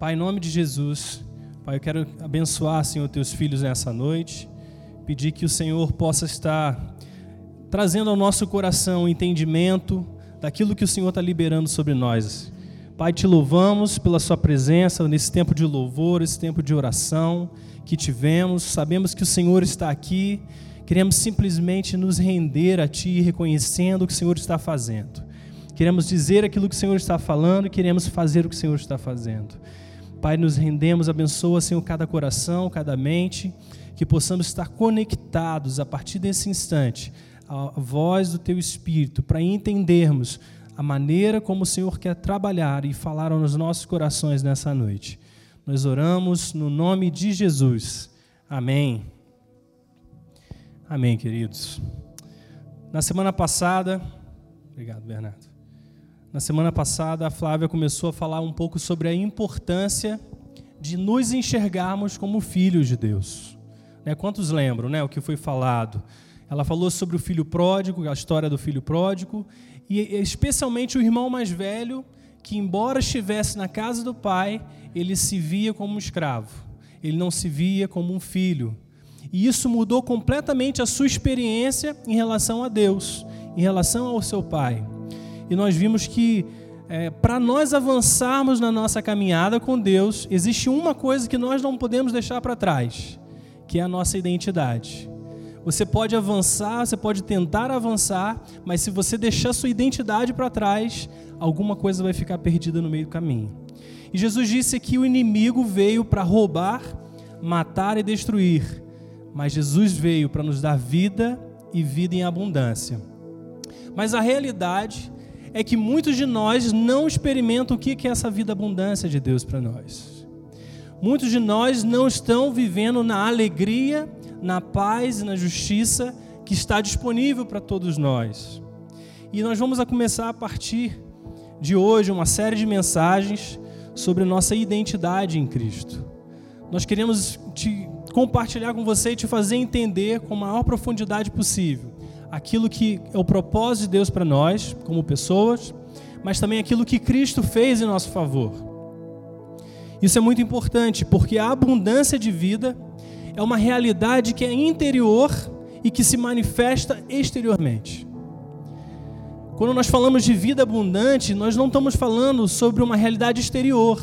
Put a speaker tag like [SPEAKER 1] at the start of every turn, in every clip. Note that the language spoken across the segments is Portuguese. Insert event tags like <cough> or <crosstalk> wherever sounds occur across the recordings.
[SPEAKER 1] Pai, em nome de Jesus, Pai, eu quero abençoar, Senhor, teus filhos nessa noite, pedir que o Senhor possa estar trazendo ao nosso coração o entendimento daquilo que o Senhor está liberando sobre nós. Pai, te louvamos pela Sua presença nesse tempo de louvor, esse tempo de oração que tivemos. Sabemos que o Senhor está aqui. Queremos simplesmente nos render a Ti, reconhecendo o que o Senhor está fazendo. Queremos dizer aquilo que o Senhor está falando e queremos fazer o que o Senhor está fazendo. Pai, nos rendemos, abençoa, Senhor, cada coração, cada mente, que possamos estar conectados a partir desse instante à voz do Teu Espírito, para entendermos a maneira como o Senhor quer trabalhar e falar nos nossos corações nessa noite. Nós oramos no nome de Jesus. Amém. Amém, queridos. Na semana passada, obrigado, Bernardo. Na semana passada, a Flávia começou a falar um pouco sobre a importância de nos enxergarmos como filhos de Deus. Né? Quantos lembram né, o que foi falado? Ela falou sobre o filho pródigo, a história do filho pródigo, e especialmente o irmão mais velho, que, embora estivesse na casa do pai, ele se via como um escravo, ele não se via como um filho. E isso mudou completamente a sua experiência em relação a Deus, em relação ao seu pai e nós vimos que é, para nós avançarmos na nossa caminhada com Deus, existe uma coisa que nós não podemos deixar para trás, que é a nossa identidade. Você pode avançar, você pode tentar avançar, mas se você deixar sua identidade para trás, alguma coisa vai ficar perdida no meio do caminho. E Jesus disse que o inimigo veio para roubar, matar e destruir, mas Jesus veio para nos dar vida e vida em abundância. Mas a realidade é que muitos de nós não experimentam o que é essa vida abundância de Deus para nós. Muitos de nós não estão vivendo na alegria, na paz e na justiça que está disponível para todos nós. E nós vamos a começar a partir de hoje uma série de mensagens sobre nossa identidade em Cristo. Nós queremos te compartilhar com você e te fazer entender com a maior profundidade possível aquilo que é o propósito de Deus para nós, como pessoas, mas também aquilo que Cristo fez em nosso favor. Isso é muito importante, porque a abundância de vida é uma realidade que é interior e que se manifesta exteriormente. Quando nós falamos de vida abundante, nós não estamos falando sobre uma realidade exterior.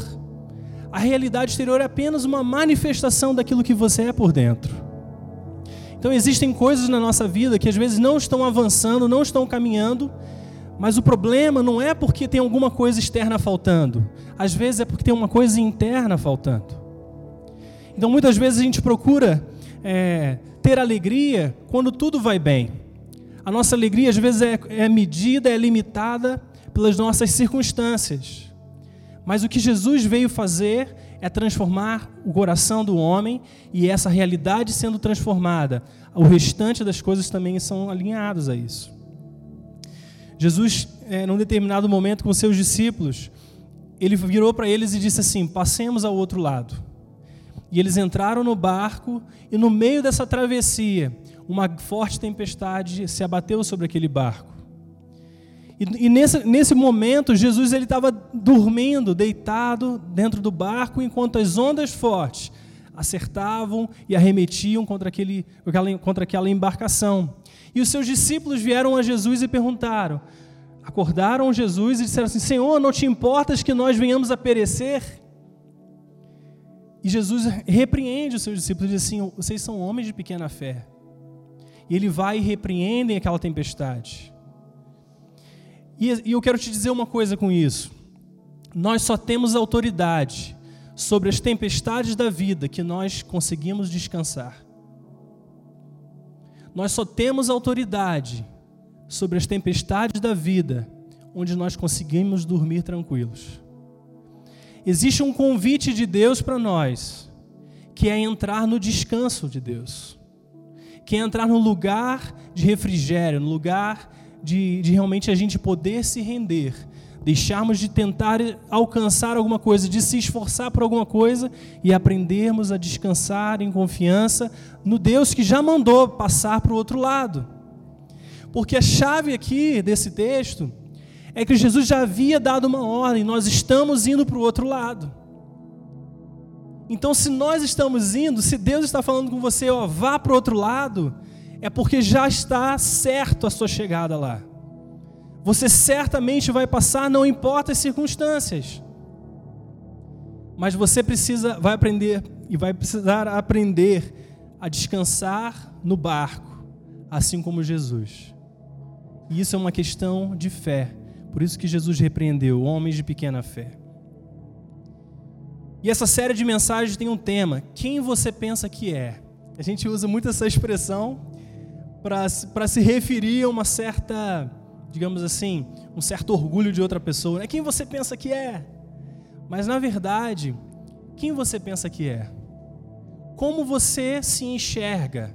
[SPEAKER 1] A realidade exterior é apenas uma manifestação daquilo que você é por dentro. Então existem coisas na nossa vida que às vezes não estão avançando, não estão caminhando, mas o problema não é porque tem alguma coisa externa faltando. Às vezes é porque tem uma coisa interna faltando. Então muitas vezes a gente procura é, ter alegria quando tudo vai bem. A nossa alegria às vezes é, é medida, é limitada pelas nossas circunstâncias. Mas o que Jesus veio fazer é transformar o coração do homem e essa realidade sendo transformada, o restante das coisas também são alinhados a isso. Jesus, é, num determinado momento com seus discípulos, ele virou para eles e disse assim: Passemos ao outro lado. E eles entraram no barco, e no meio dessa travessia, uma forte tempestade se abateu sobre aquele barco. E, e nesse, nesse momento, Jesus estava dormindo, deitado dentro do barco, enquanto as ondas fortes acertavam e arremetiam contra, aquele, contra aquela embarcação. E os seus discípulos vieram a Jesus e perguntaram, acordaram Jesus e disseram assim: Senhor, não te importas que nós venhamos a perecer? E Jesus repreende os seus discípulos e diz assim: Vocês são homens de pequena fé. E ele vai e repreende aquela tempestade. E, eu quero te dizer uma coisa com isso. Nós só temos autoridade sobre as tempestades da vida que nós conseguimos descansar. Nós só temos autoridade sobre as tempestades da vida onde nós conseguimos dormir tranquilos. Existe um convite de Deus para nós, que é entrar no descanso de Deus, que é entrar no lugar de refrigério, no lugar de, de realmente a gente poder se render, deixarmos de tentar alcançar alguma coisa, de se esforçar por alguma coisa e aprendermos a descansar em confiança no Deus que já mandou passar para o outro lado. Porque a chave aqui desse texto é que Jesus já havia dado uma ordem, nós estamos indo para o outro lado. Então, se nós estamos indo, se Deus está falando com você, ó, vá para o outro lado, é porque já está certo a sua chegada lá. Você certamente vai passar, não importa as circunstâncias. Mas você precisa, vai aprender e vai precisar aprender a descansar no barco, assim como Jesus. E isso é uma questão de fé. Por isso que Jesus repreendeu homens de pequena fé. E essa série de mensagens tem um tema: quem você pensa que é? A gente usa muito essa expressão para se referir a uma certa, digamos assim, um certo orgulho de outra pessoa. Né? Quem você pensa que é? Mas na verdade, quem você pensa que é? Como você se enxerga?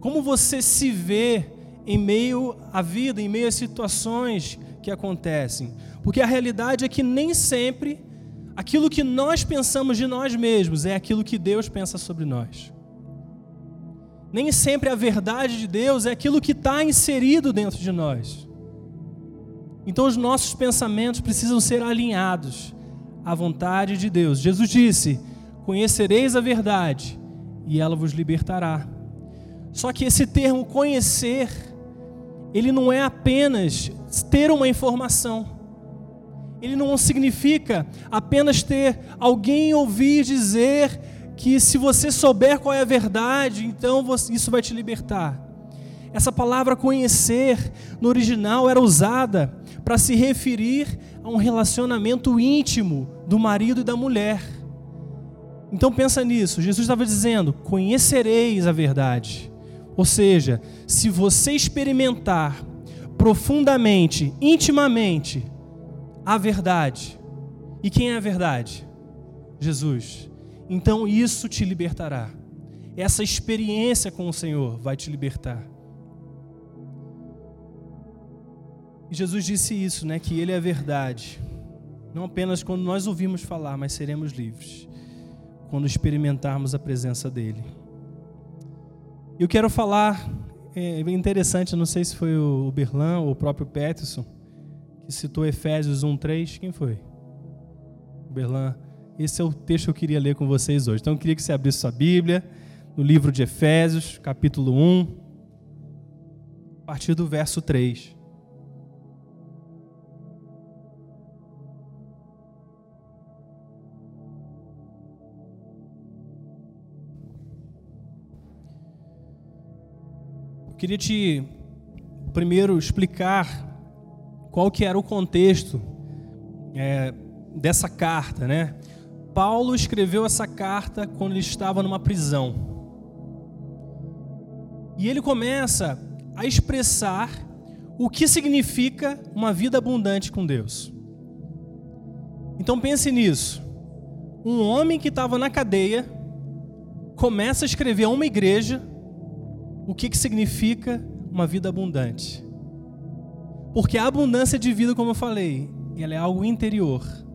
[SPEAKER 1] Como você se vê em meio à vida, em meio às situações que acontecem? Porque a realidade é que nem sempre aquilo que nós pensamos de nós mesmos é aquilo que Deus pensa sobre nós. Nem sempre a verdade de Deus é aquilo que está inserido dentro de nós. Então os nossos pensamentos precisam ser alinhados à vontade de Deus. Jesus disse: Conhecereis a verdade e ela vos libertará. Só que esse termo conhecer, ele não é apenas ter uma informação. Ele não significa apenas ter alguém ouvir dizer que se você souber qual é a verdade, então isso vai te libertar. Essa palavra conhecer no original era usada para se referir a um relacionamento íntimo do marido e da mulher. Então pensa nisso. Jesus estava dizendo: "Conhecereis a verdade". Ou seja, se você experimentar profundamente, intimamente a verdade. E quem é a verdade? Jesus. Então isso te libertará. Essa experiência com o Senhor vai te libertar. E Jesus disse isso, né, que ele é a verdade. Não apenas quando nós ouvimos falar, mas seremos livres quando experimentarmos a presença dele. Eu quero falar, é interessante, não sei se foi o Berlan ou o próprio Peterson que citou Efésios 1:3. Quem foi? O Berlan esse é o texto que eu queria ler com vocês hoje. Então eu queria que você abrisse sua Bíblia no livro de Efésios, capítulo 1, a partir do verso 3. Eu queria te primeiro explicar qual que era o contexto é, dessa carta, né? Paulo escreveu essa carta quando ele estava numa prisão. E ele começa a expressar o que significa uma vida abundante com Deus. Então pense nisso. Um homem que estava na cadeia começa a escrever a uma igreja o que, que significa uma vida abundante. Porque a abundância de vida, como eu falei, ela é algo interior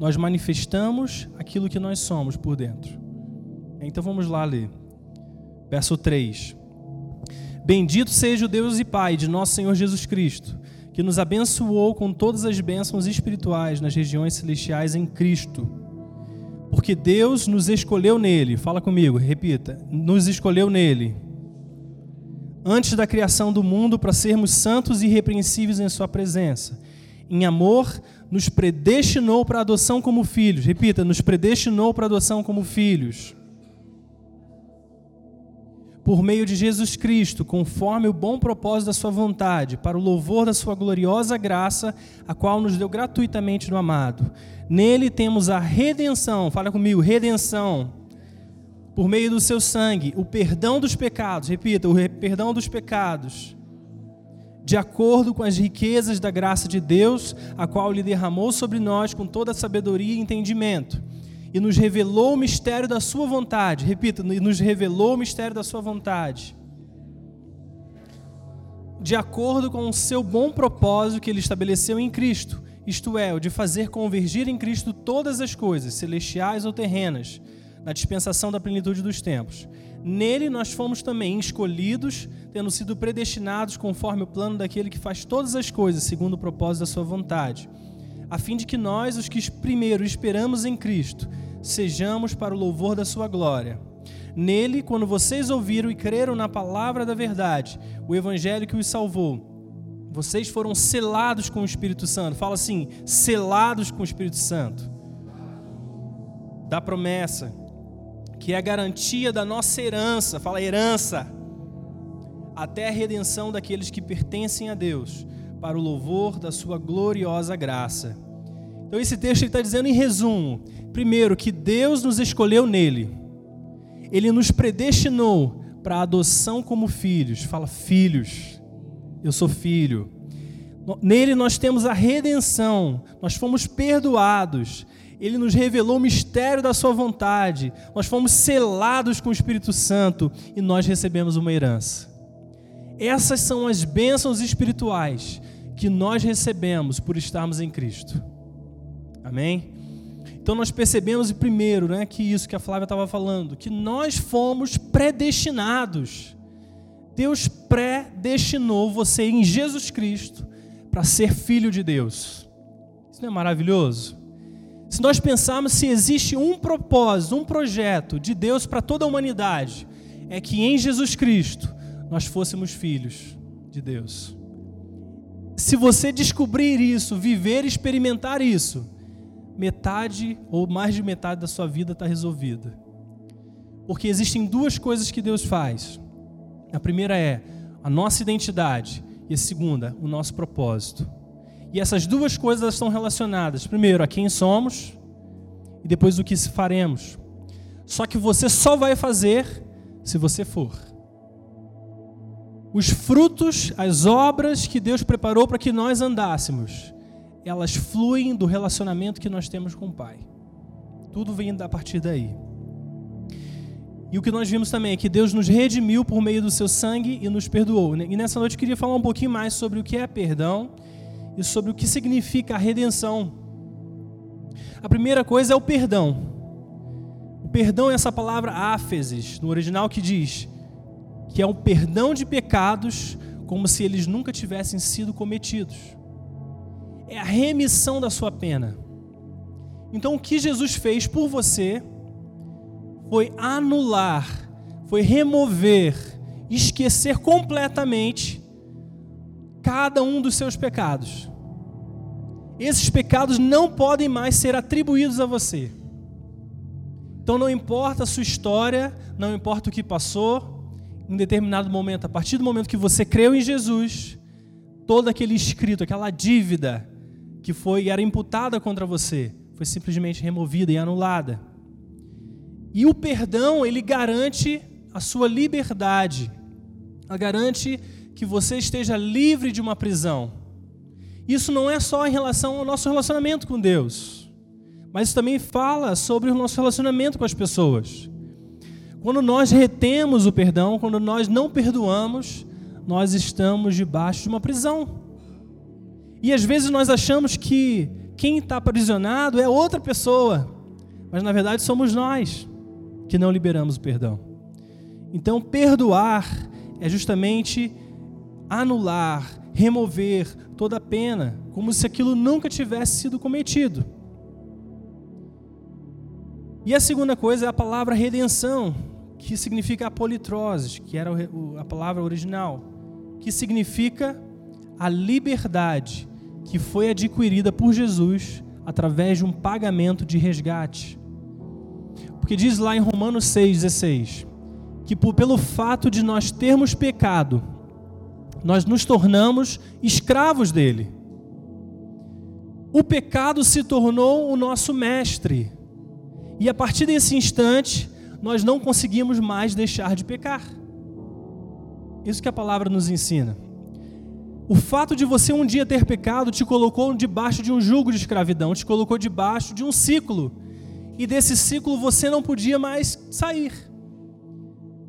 [SPEAKER 1] nós manifestamos aquilo que nós somos por dentro. Então vamos lá ler. Verso 3. Bendito seja o Deus e Pai de nosso Senhor Jesus Cristo, que nos abençoou com todas as bênçãos espirituais nas regiões celestiais em Cristo. Porque Deus nos escolheu nele, fala comigo, repita, nos escolheu nele, antes da criação do mundo, para sermos santos e irrepreensíveis em Sua presença. Em amor, nos predestinou para a adoção como filhos. Repita, nos predestinou para a adoção como filhos. Por meio de Jesus Cristo, conforme o bom propósito da Sua vontade, para o louvor da Sua gloriosa graça, a qual nos deu gratuitamente no amado. Nele temos a redenção, fala comigo, redenção, por meio do Seu sangue, o perdão dos pecados, repita, o perdão dos pecados de acordo com as riquezas da graça de Deus, a qual Ele derramou sobre nós com toda a sabedoria e entendimento, e nos revelou o mistério da Sua vontade. Repita, nos revelou o mistério da Sua vontade. De acordo com o seu bom propósito que Ele estabeleceu em Cristo, isto é, o de fazer convergir em Cristo todas as coisas, celestiais ou terrenas, na dispensação da plenitude dos tempos Nele nós fomos também escolhidos, tendo sido predestinados conforme o plano daquele que faz todas as coisas segundo o propósito da sua vontade, a fim de que nós, os que primeiro esperamos em Cristo, sejamos para o louvor da sua glória. Nele, quando vocês ouviram e creram na palavra da verdade, o evangelho que os salvou, vocês foram selados com o Espírito Santo. Fala assim: selados com o Espírito Santo. Da promessa, que é a garantia da nossa herança. Fala herança. Até a redenção daqueles que pertencem a Deus, para o louvor da sua gloriosa graça. Então, esse texto está dizendo, em resumo, primeiro, que Deus nos escolheu nele ele nos predestinou para a adoção como filhos. Fala, filhos. Eu sou filho. Nele nós temos a redenção, nós fomos perdoados. Ele nos revelou o mistério da Sua vontade. Nós fomos selados com o Espírito Santo e nós recebemos uma herança. Essas são as bênçãos espirituais que nós recebemos por estarmos em Cristo. Amém? Então nós percebemos primeiro, né, que isso que a Flávia estava falando, que nós fomos predestinados. Deus predestinou você em Jesus Cristo para ser filho de Deus. Isso não é maravilhoso? Se nós pensarmos se existe um propósito, um projeto de Deus para toda a humanidade, é que em Jesus Cristo nós fôssemos filhos de Deus. Se você descobrir isso, viver e experimentar isso, metade ou mais de metade da sua vida está resolvida. Porque existem duas coisas que Deus faz. A primeira é a nossa identidade e a segunda, o nosso propósito. E essas duas coisas estão relacionadas. Primeiro, a quem somos e depois o que faremos. Só que você só vai fazer se você for. Os frutos, as obras que Deus preparou para que nós andássemos, elas fluem do relacionamento que nós temos com o Pai. Tudo vem a partir daí. E o que nós vimos também é que Deus nos redimiu por meio do seu sangue e nos perdoou. E nessa noite eu queria falar um pouquinho mais sobre o que é perdão e sobre o que significa a redenção. A primeira coisa é o perdão. O perdão é essa palavra áfeses, no original que diz que é um perdão de pecados como se eles nunca tivessem sido cometidos é a remissão da sua pena. Então, o que Jesus fez por você foi anular, foi remover, esquecer completamente cada um dos seus pecados. Esses pecados não podem mais ser atribuídos a você. Então, não importa a sua história, não importa o que passou, em determinado momento, a partir do momento que você creu em Jesus, todo aquele escrito, aquela dívida, que foi era imputada contra você foi simplesmente removida e anulada. E o perdão, ele garante a sua liberdade. Ela garante que você esteja livre de uma prisão. Isso não é só em relação ao nosso relacionamento com Deus, mas também fala sobre o nosso relacionamento com as pessoas. Quando nós retemos o perdão, quando nós não perdoamos, nós estamos debaixo de uma prisão. E às vezes nós achamos que quem está aprisionado é outra pessoa, mas na verdade somos nós que não liberamos o perdão. Então, perdoar é justamente anular, remover toda a pena, como se aquilo nunca tivesse sido cometido. E a segunda coisa é a palavra redenção, que significa apolitrose, que era a palavra original, que significa a liberdade que foi adquirida por Jesus através de um pagamento de resgate. Porque diz lá em Romanos 6,16 que pelo fato de nós termos pecado, nós nos tornamos escravos dele. O pecado se tornou o nosso mestre. E a partir desse instante, nós não conseguimos mais deixar de pecar. Isso que a palavra nos ensina. O fato de você um dia ter pecado te colocou debaixo de um jugo de escravidão, te colocou debaixo de um ciclo. E desse ciclo você não podia mais sair.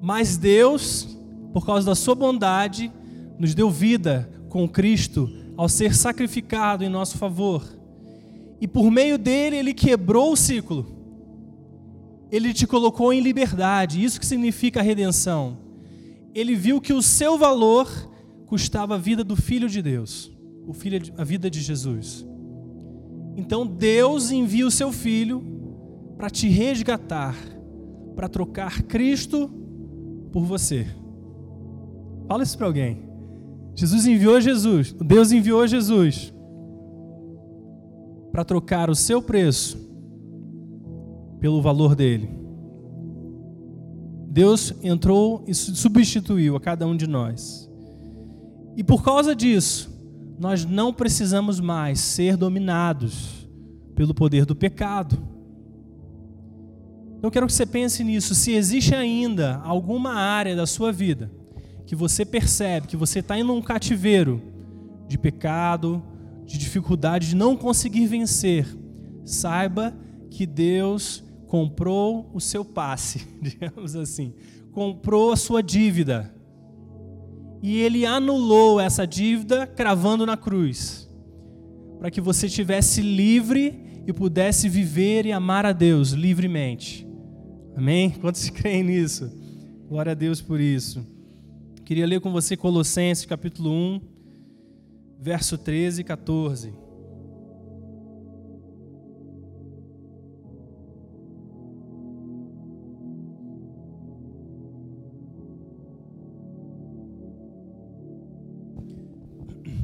[SPEAKER 1] Mas Deus, por causa da sua bondade, nos deu vida com Cristo ao ser sacrificado em nosso favor. E por meio dele, ele quebrou o ciclo. Ele te colocou em liberdade. Isso que significa redenção. Ele viu que o seu valor custava a vida do Filho de Deus, o filho, a vida de Jesus. Então Deus envia o seu Filho para te resgatar, para trocar Cristo por você. Fala isso para alguém. Jesus enviou Jesus, Deus enviou Jesus para trocar o seu preço pelo valor dele. Deus entrou e substituiu a cada um de nós. E por causa disso, nós não precisamos mais ser dominados pelo poder do pecado. Então eu quero que você pense nisso. Se existe ainda alguma área da sua vida que você percebe que você está indo num cativeiro de pecado, de dificuldade de não conseguir vencer, saiba que Deus comprou o seu passe, <laughs> digamos assim, comprou a sua dívida. E ele anulou essa dívida cravando na cruz, para que você estivesse livre e pudesse viver e amar a Deus livremente. Amém? Quantos <laughs> creem nisso? Glória a Deus por isso. Queria ler com você Colossenses capítulo 1, verso 13 e 14.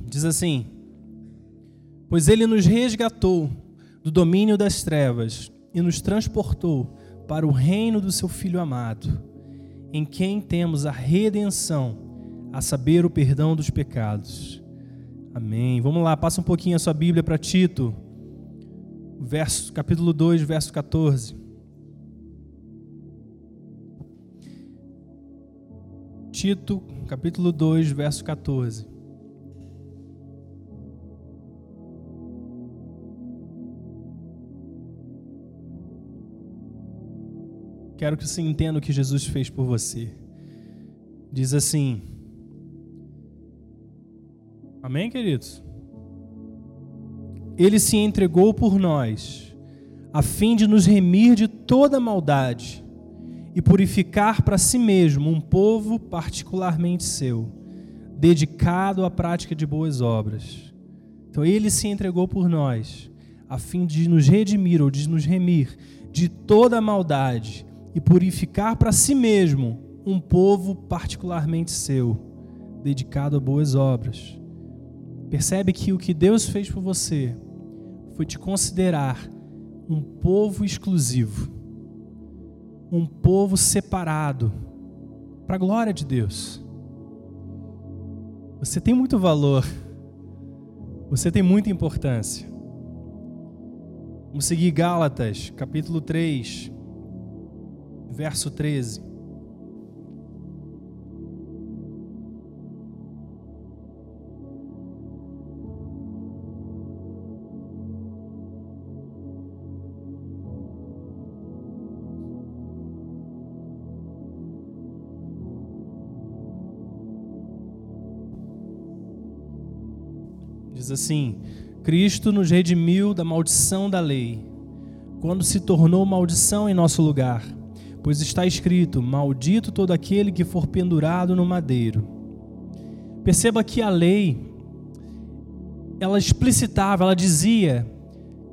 [SPEAKER 1] Diz assim: Pois ele nos resgatou do domínio das trevas e nos transportou para o reino do seu Filho amado, em quem temos a redenção, a saber, o perdão dos pecados. Amém. Vamos lá, passa um pouquinho a sua Bíblia para Tito, verso, capítulo 2, verso 14. Tito, capítulo 2, verso 14. Quero que você entenda o que Jesus fez por você. Diz assim: Amém, queridos? Ele se entregou por nós, a fim de nos remir de toda maldade e purificar para si mesmo um povo particularmente seu, dedicado à prática de boas obras. Então, ele se entregou por nós, a fim de nos redimir ou de nos remir de toda maldade e purificar para si mesmo um povo particularmente seu, dedicado a boas obras. Percebe que o que Deus fez por você foi te considerar um povo exclusivo, um povo separado para a glória de Deus. Você tem muito valor, você tem muita importância. Vamos seguir Gálatas, capítulo 3, verso 13. Diz assim: Cristo nos redimiu da maldição da lei, quando se tornou maldição em nosso lugar pois está escrito: Maldito todo aquele que for pendurado no madeiro. Perceba que a lei, ela explicitava, ela dizia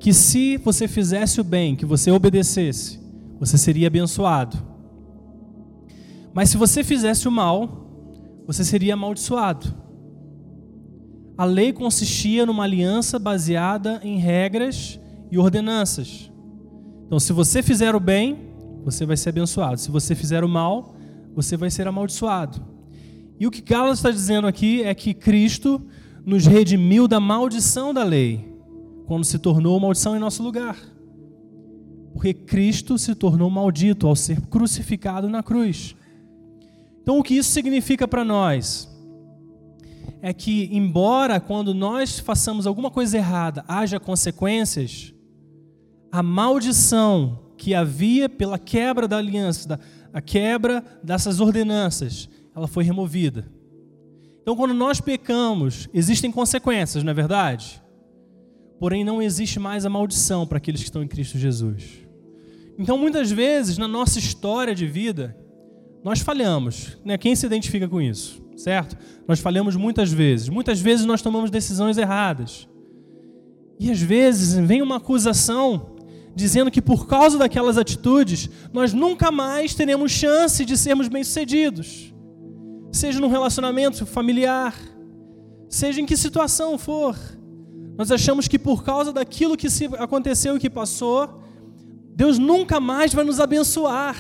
[SPEAKER 1] que se você fizesse o bem, que você obedecesse, você seria abençoado. Mas se você fizesse o mal, você seria amaldiçoado. A lei consistia numa aliança baseada em regras e ordenanças. Então, se você fizer o bem, você vai ser abençoado. Se você fizer o mal, você vai ser amaldiçoado. E o que Gálatas está dizendo aqui é que Cristo nos redimiu da maldição da lei, quando se tornou maldição em nosso lugar. Porque Cristo se tornou maldito ao ser crucificado na cruz. Então, o que isso significa para nós? É que, embora quando nós façamos alguma coisa errada haja consequências, a maldição que havia pela quebra da aliança, da, a quebra dessas ordenanças, ela foi removida. Então, quando nós pecamos, existem consequências, não é verdade? Porém, não existe mais a maldição para aqueles que estão em Cristo Jesus. Então, muitas vezes, na nossa história de vida, nós falhamos. Né? Quem se identifica com isso? Certo? Nós falhamos muitas vezes. Muitas vezes nós tomamos decisões erradas. E às vezes vem uma acusação dizendo que por causa daquelas atitudes, nós nunca mais teremos chance de sermos bem-sucedidos. Seja num relacionamento familiar, seja em que situação for. Nós achamos que por causa daquilo que aconteceu e que passou, Deus nunca mais vai nos abençoar.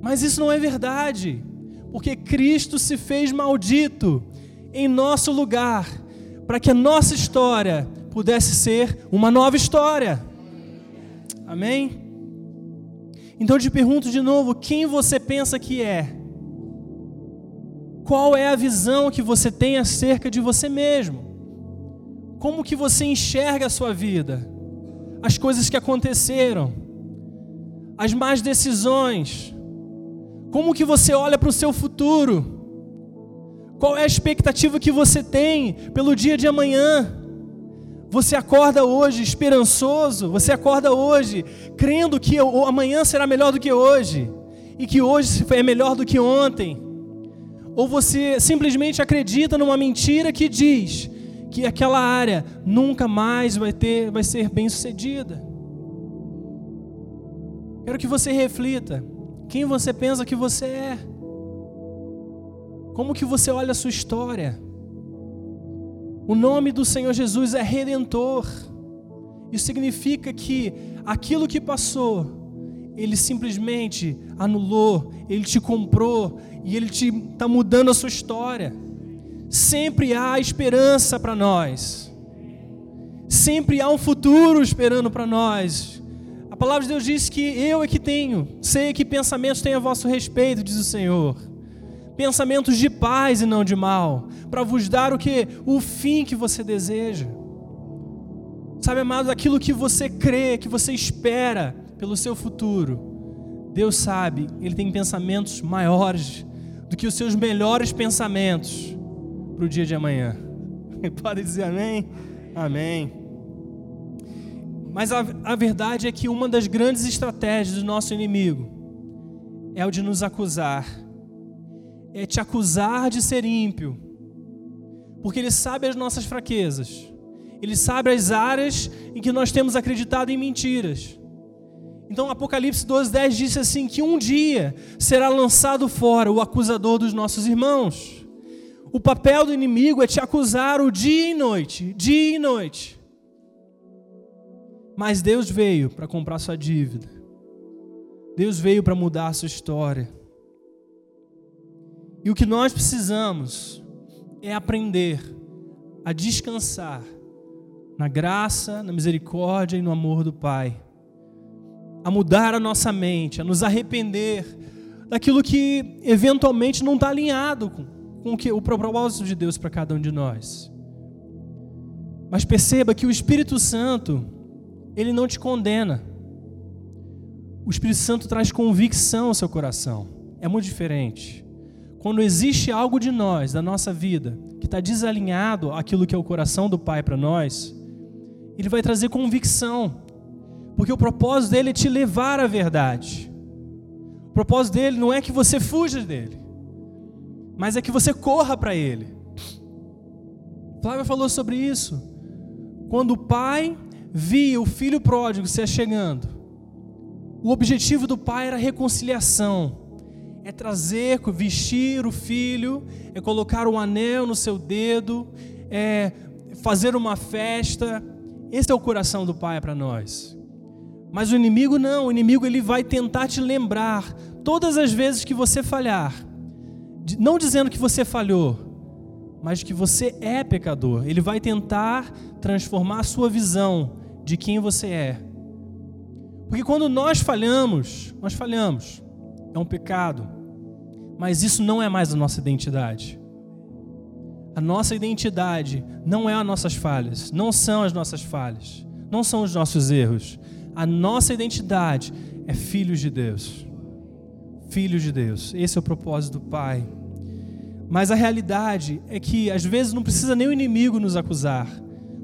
[SPEAKER 1] Mas isso não é verdade, porque Cristo se fez maldito em nosso lugar, para que a nossa história pudesse ser uma nova história. Amém? Então eu te pergunto de novo: quem você pensa que é? Qual é a visão que você tem acerca de você mesmo? Como que você enxerga a sua vida? As coisas que aconteceram? As más decisões? Como que você olha para o seu futuro? Qual é a expectativa que você tem pelo dia de amanhã? Você acorda hoje esperançoso? Você acorda hoje crendo que amanhã será melhor do que hoje? E que hoje é melhor do que ontem? Ou você simplesmente acredita numa mentira que diz que aquela área nunca mais vai ter, vai ser bem sucedida? Quero que você reflita quem você pensa que você é? Como que você olha a sua história? O nome do Senhor Jesus é redentor. Isso significa que aquilo que passou, ele simplesmente anulou, ele te comprou e ele te está mudando a sua história. Sempre há esperança para nós. Sempre há um futuro esperando para nós palavra de Deus diz que eu é que tenho, sei que pensamentos têm a vosso respeito, diz o Senhor. Pensamentos de paz e não de mal, para vos dar o que? O fim que você deseja. Sabe, amados, aquilo que você crê, que você espera pelo seu futuro. Deus sabe, Ele tem pensamentos maiores do que os seus melhores pensamentos para o dia de amanhã. <laughs> Pode dizer amém? Amém. Mas a, a verdade é que uma das grandes estratégias do nosso inimigo é o de nos acusar, é te acusar de ser ímpio, porque ele sabe as nossas fraquezas, ele sabe as áreas em que nós temos acreditado em mentiras. Então, Apocalipse 12, 10 diz assim: que um dia será lançado fora o acusador dos nossos irmãos. O papel do inimigo é te acusar o dia e noite, dia e noite. Mas Deus veio para comprar sua dívida. Deus veio para mudar a sua história. E o que nós precisamos é aprender a descansar na graça, na misericórdia e no amor do Pai. A mudar a nossa mente, a nos arrepender daquilo que eventualmente não está alinhado com, com o, que, o propósito de Deus para cada um de nós. Mas perceba que o Espírito Santo, ele não te condena. O Espírito Santo traz convicção ao seu coração. É muito diferente. Quando existe algo de nós, da nossa vida, que está desalinhado àquilo que é o coração do Pai para nós, ele vai trazer convicção. Porque o propósito dele é te levar à verdade. O propósito dele não é que você fuja dele, mas é que você corra para ele. Flávia falou sobre isso. Quando o pai via o filho pródigo se achegando. O objetivo do pai era reconciliação, é trazer, vestir o filho, é colocar um anel no seu dedo, é fazer uma festa. Esse é o coração do pai para nós. Mas o inimigo não, o inimigo ele vai tentar te lembrar todas as vezes que você falhar, não dizendo que você falhou, mas que você é pecador. Ele vai tentar transformar a sua visão de quem você é. Porque quando nós falhamos, nós falhamos. É um pecado. Mas isso não é mais a nossa identidade. A nossa identidade não é as nossas falhas, não são as nossas falhas, não são os nossos erros. A nossa identidade é filhos de Deus. Filhos de Deus. Esse é o propósito do Pai. Mas a realidade é que às vezes não precisa nem o inimigo nos acusar,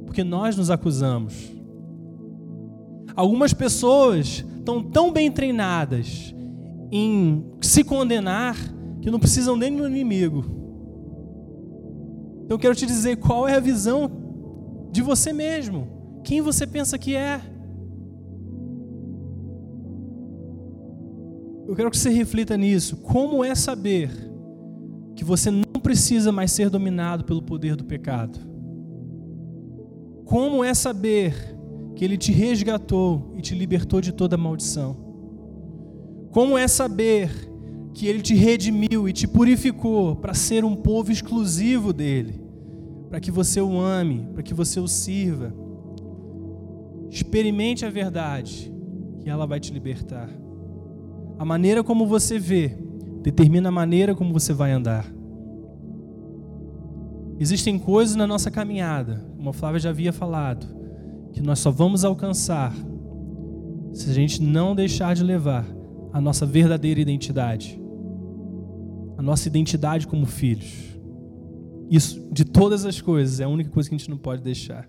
[SPEAKER 1] porque nós nos acusamos. Algumas pessoas estão tão bem treinadas em se condenar que não precisam nem do inimigo. Então eu quero te dizer qual é a visão de você mesmo, quem você pensa que é. Eu quero que você reflita nisso. Como é saber que você não precisa mais ser dominado pelo poder do pecado? Como é saber que Ele te resgatou e te libertou de toda maldição? Como é saber que Ele te redimiu e te purificou para ser um povo exclusivo dele, para que você o ame, para que você o sirva? Experimente a verdade e ela vai te libertar. A maneira como você vê determina a maneira como você vai andar. Existem coisas na nossa caminhada, como a Flávia já havia falado, que nós só vamos alcançar se a gente não deixar de levar a nossa verdadeira identidade, a nossa identidade como filhos. Isso, de todas as coisas, é a única coisa que a gente não pode deixar.